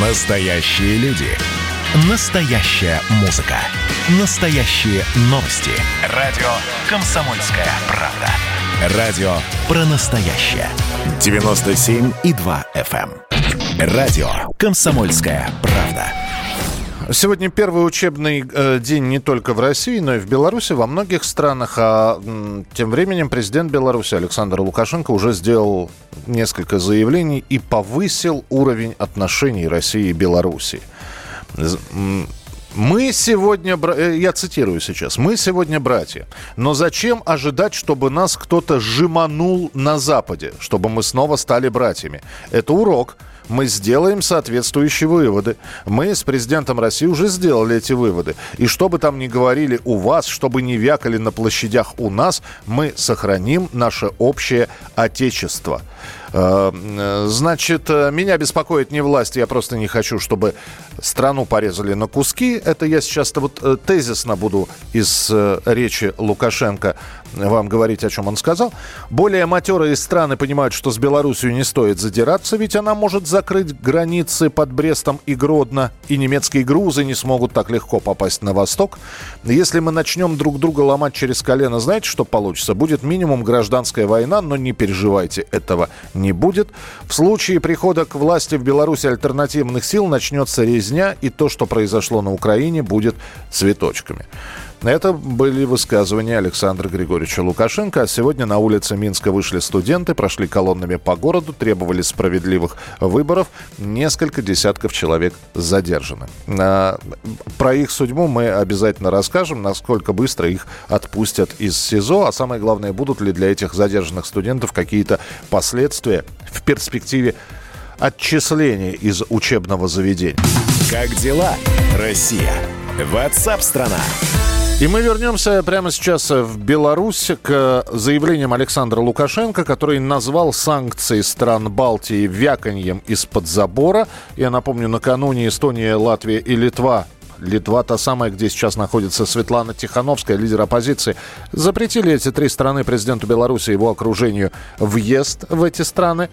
Настоящие люди. Настоящая музыка. Настоящие новости. Радио «Комсомольская правда». Радио про настоящее. 97,2 FM. эм. Радио «Комсомольская правда». Сегодня первый учебный э, день не только в России, но и в Беларуси, во многих странах. А тем временем президент Беларуси Александр Лукашенко уже сделал несколько заявлений и повысил уровень отношений России и Беларуси. Мы сегодня, э, я цитирую сейчас, мы сегодня братья, но зачем ожидать, чтобы нас кто-то жеманул на Западе, чтобы мы снова стали братьями? Это урок. Мы сделаем соответствующие выводы. Мы с президентом России уже сделали эти выводы. И что бы там ни говорили у вас, чтобы не вякали на площадях у нас, мы сохраним наше общее отечество. Э, Значит, э, меня беспокоит не власть, я просто не хочу, чтобы страну порезали на куски. Это я сейчас вот э, тезисно буду из речи Лукашенко вам говорить, о чем он сказал. Более матерые страны понимают, что с Белоруссией не стоит задираться, ведь она может закрыть границы под Брестом и Гродно, и немецкие грузы не смогут так легко попасть на восток. Если мы начнем друг друга ломать через колено, знаете, что получится? Будет минимум гражданская война, но не переживайте, этого не будет. В случае прихода к власти в Беларуси альтернативных сил начнется резня, и то, что произошло на Украине, будет цветочками. Это были высказывания Александра Григорьевича Лукашенко. А сегодня на улице Минска вышли студенты, прошли колоннами по городу, требовали справедливых выборов. Несколько десятков человек задержаны. А, Про их судьбу мы обязательно расскажем, насколько быстро их отпустят из СИЗО. А самое главное, будут ли для этих задержанных студентов какие-то последствия в перспективе отчисления из учебного заведения. Как дела, Россия? Ватсап-страна! И мы вернемся прямо сейчас в Беларусь к заявлениям Александра Лукашенко, который назвал санкции стран Балтии вяканьем из-под забора. Я напомню, накануне Эстония, Латвия и Литва Литва, та самая, где сейчас находится Светлана Тихановская, лидер оппозиции, запретили эти три страны президенту Беларуси и его окружению въезд в эти страны.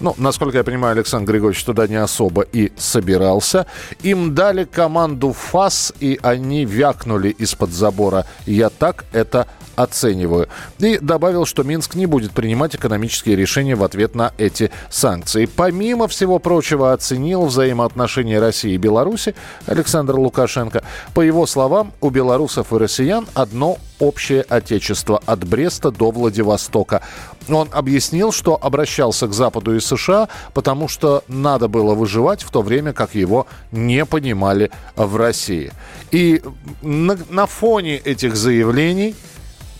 Ну, насколько я понимаю, Александр Григорьевич туда не особо и собирался. Им дали команду ФАС, и они вякнули из-под забора. Я так это оцениваю. И добавил, что Минск не будет принимать экономические решения в ответ на эти санкции. Помимо всего прочего, оценил взаимоотношения России и Беларуси Александр Лукашенко. По его словам, у белорусов и россиян одно общее отечество от Бреста до Владивостока. Он объяснил, что обращался к Западу и США, потому что надо было выживать в то время, как его не понимали в России. И на, на фоне этих заявлений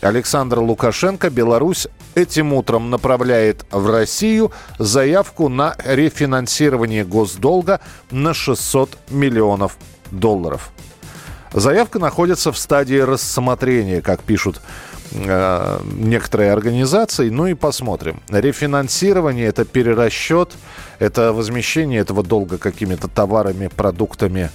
Александр Лукашенко, Беларусь, этим утром направляет в Россию заявку на рефинансирование госдолга на 600 миллионов долларов. Заявка находится в стадии рассмотрения, как пишут э, некоторые организации. Ну и посмотрим. Рефинансирование – это перерасчет, это возмещение этого долга какими-то товарами, продуктами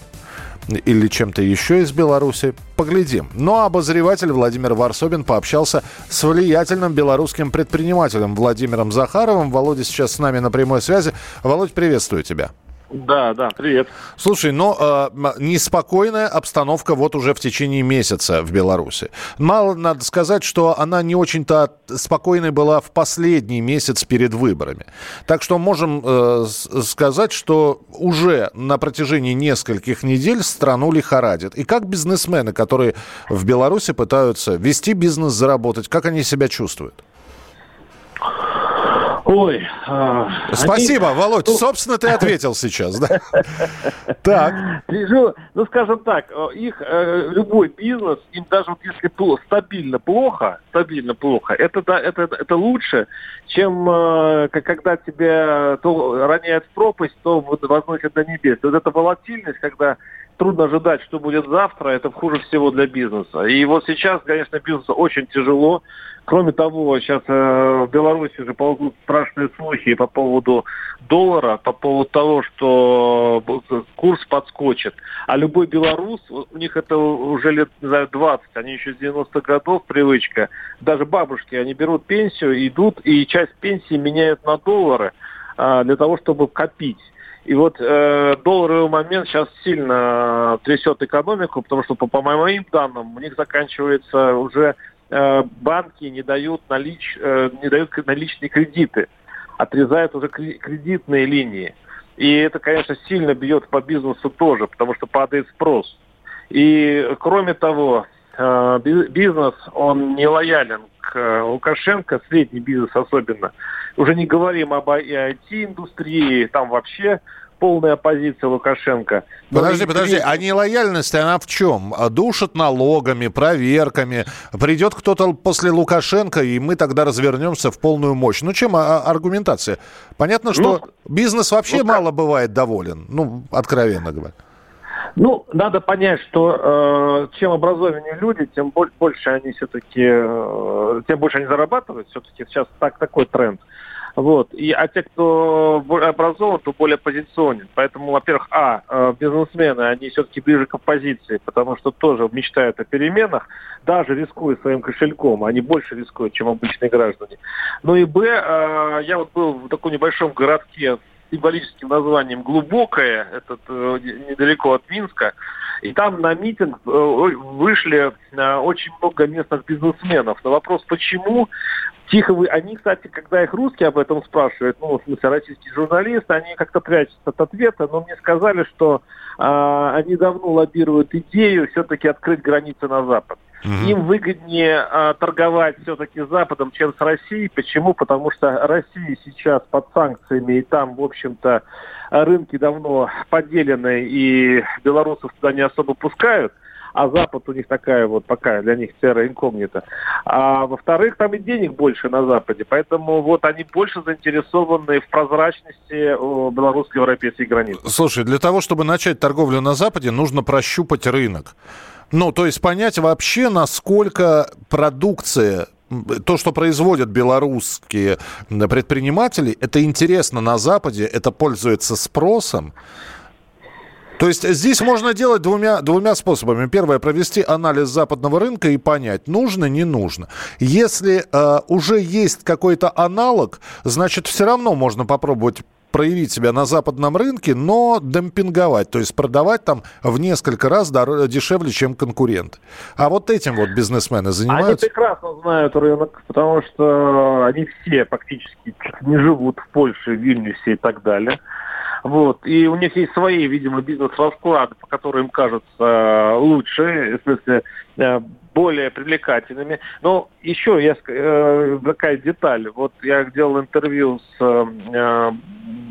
или чем-то еще из Беларуси. Поглядим. Но обозреватель Владимир Варсобин пообщался с влиятельным белорусским предпринимателем Владимиром Захаровым. Володя сейчас с нами на прямой связи. Володь, приветствую тебя. Да, да, привет. Слушай, но э, неспокойная обстановка вот уже в течение месяца в Беларуси. Мало надо сказать, что она не очень-то спокойной была в последний месяц перед выборами. Так что можем э, сказать, что уже на протяжении нескольких недель страну лихорадит. И как бизнесмены, которые в Беларуси пытаются вести бизнес, заработать, как они себя чувствуют? Ой. А, Спасибо, они... Володь. Ну... Собственно, ты ответил сейчас, да? Так. Ну, скажем так, их э, любой бизнес, им даже вот если стабильно плохо, стабильно плохо, это, да, это, это лучше, чем э, когда тебя то роняют в пропасть, то возносят до небес. Вот эта волатильность, когда трудно ожидать, что будет завтра, это хуже всего для бизнеса. И вот сейчас, конечно, бизнесу очень тяжело. Кроме того, сейчас э, в Беларуси уже ползут страшные слухи по поводу доллара, по поводу того, что курс подскочит. А любой белорус, у них это уже лет, не знаю, 20, они еще с 90-х годов привычка. Даже бабушки, они берут пенсию, идут и часть пенсии меняют на доллары э, для того, чтобы копить. И вот э, долларовый момент сейчас сильно трясет экономику, потому что по, по моим данным у них заканчивается уже э, банки не дают налич, э, не дают наличные кредиты, отрезают уже кредитные линии. И это, конечно, сильно бьет по бизнесу тоже, потому что падает спрос. И кроме того, э, бизнес, он не лоялен Лукашенко, средний бизнес особенно. Уже не говорим об IT-индустрии, там вообще полная оппозиция Лукашенко. Подожди, подожди, а нелояльность, она в чем? Душат налогами, проверками. Придет кто-то после Лукашенко, и мы тогда развернемся в полную мощь. Ну, чем а, а аргументация? Понятно, что ну, бизнес вообще ну, мало бывает доволен, ну, откровенно говоря. Ну, надо понять, что э, чем образованнее люди, тем больше они все-таки, э, тем больше они зарабатывают. Все-таки сейчас так такой тренд. Вот. И, а те, кто образован, то более позиционен. Поэтому, во-первых, а, э, бизнесмены, они все-таки ближе к оппозиции, потому что тоже мечтают о переменах, даже рискуя своим кошельком. Они больше рискуют, чем обычные граждане. Ну и б, э, я вот был в таком небольшом городке символическим названием «Глубокое», это э, недалеко от Минска, и там на митинг э, вышли э, очень много местных бизнесменов. На вопрос, почему, тихо вы... Они, кстати, когда их русские об этом спрашивают, ну, в смысле, российские журналисты, они как-то прячутся от ответа, но мне сказали, что э, они давно лоббируют идею все-таки открыть границы на Запад. Угу. Им выгоднее а, торговать все-таки с Западом, чем с Россией. Почему? Потому что Россия сейчас под санкциями, и там, в общем-то, рынки давно поделены, и белорусов туда не особо пускают а Запад у них такая вот пока для них терра инкогнита. А во-вторых, там и денег больше на Западе, поэтому вот они больше заинтересованы в прозрачности белорусско-европейской границы. Слушай, для того, чтобы начать торговлю на Западе, нужно прощупать рынок. Ну, то есть понять вообще, насколько продукция то, что производят белорусские предприниматели, это интересно на Западе, это пользуется спросом. То есть здесь можно делать двумя, двумя способами. Первое, провести анализ западного рынка и понять, нужно, не нужно. Если э, уже есть какой-то аналог, значит, все равно можно попробовать проявить себя на западном рынке, но демпинговать, то есть продавать там в несколько раз дешевле, чем конкурент. А вот этим вот бизнесмены занимаются? Они прекрасно знают рынок, потому что они все фактически не живут в Польше, в Вильнюсе и так далее. Вот. И у них есть свои, видимо, бизнес-расклады, по которым им кажется э, лучше, в смысле, э, более привлекательными. Но еще я, э, такая деталь. Вот я делал интервью с, э,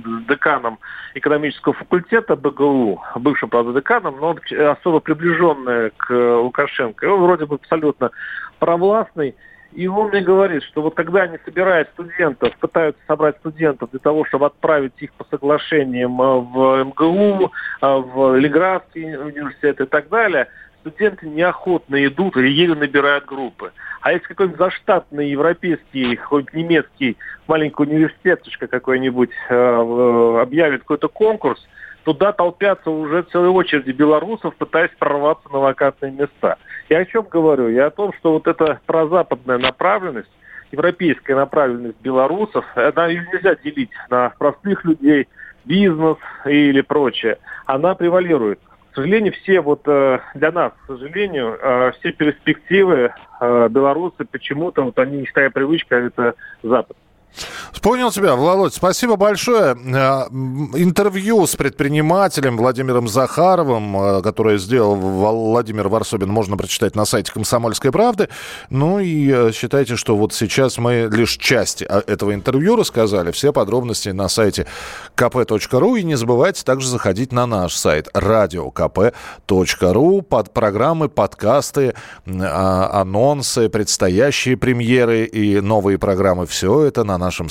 с деканом экономического факультета БГУ, бывшим, правда, деканом, но особо приближенный к Лукашенко. И он вроде бы абсолютно провластный. И он мне говорит, что вот когда они собирают студентов, пытаются собрать студентов для того, чтобы отправить их по соглашениям э, в МГУ, э, в Леградский университет и так далее – студенты неохотно идут или еле набирают группы. А если какой-нибудь заштатный европейский, хоть немецкий маленький университетушка какой-нибудь э, объявит какой-то конкурс, туда толпятся уже целые очереди белорусов, пытаясь прорваться на вакантные места. Я о чем говорю? Я о том, что вот эта прозападная направленность, европейская направленность белорусов, она нельзя делить на простых людей, бизнес или прочее. Она превалирует. К сожалению, все вот э, для нас, к сожалению, э, все перспективы э, белорусы почему-то вот они не такая привычка, это Запад. Вспомнил тебя, Володь. Спасибо большое. Э, интервью с предпринимателем Владимиром Захаровым, э, которое сделал Владимир Варсобин, можно прочитать на сайте «Комсомольской правды». Ну и э, считайте, что вот сейчас мы лишь часть этого интервью рассказали. Все подробности на сайте kp.ru. И не забывайте также заходить на наш сайт radiokp.ru под программы, подкасты, а, анонсы, предстоящие премьеры и новые программы. Все это на нашем